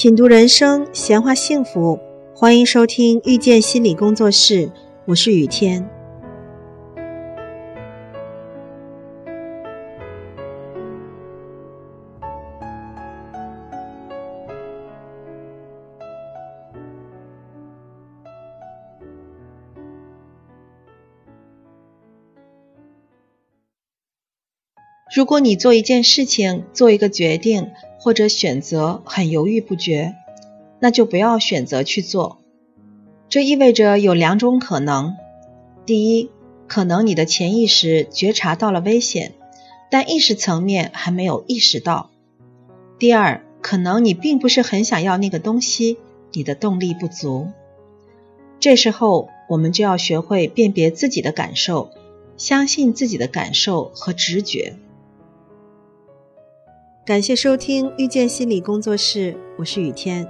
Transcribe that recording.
品读人生，闲话幸福，欢迎收听遇见心理工作室，我是雨天。如果你做一件事情、做一个决定或者选择很犹豫不决，那就不要选择去做。这意味着有两种可能：第一，可能你的潜意识觉察到了危险，但意识层面还没有意识到；第二，可能你并不是很想要那个东西，你的动力不足。这时候，我们就要学会辨别自己的感受，相信自己的感受和直觉。感谢收听遇见心理工作室，我是雨天。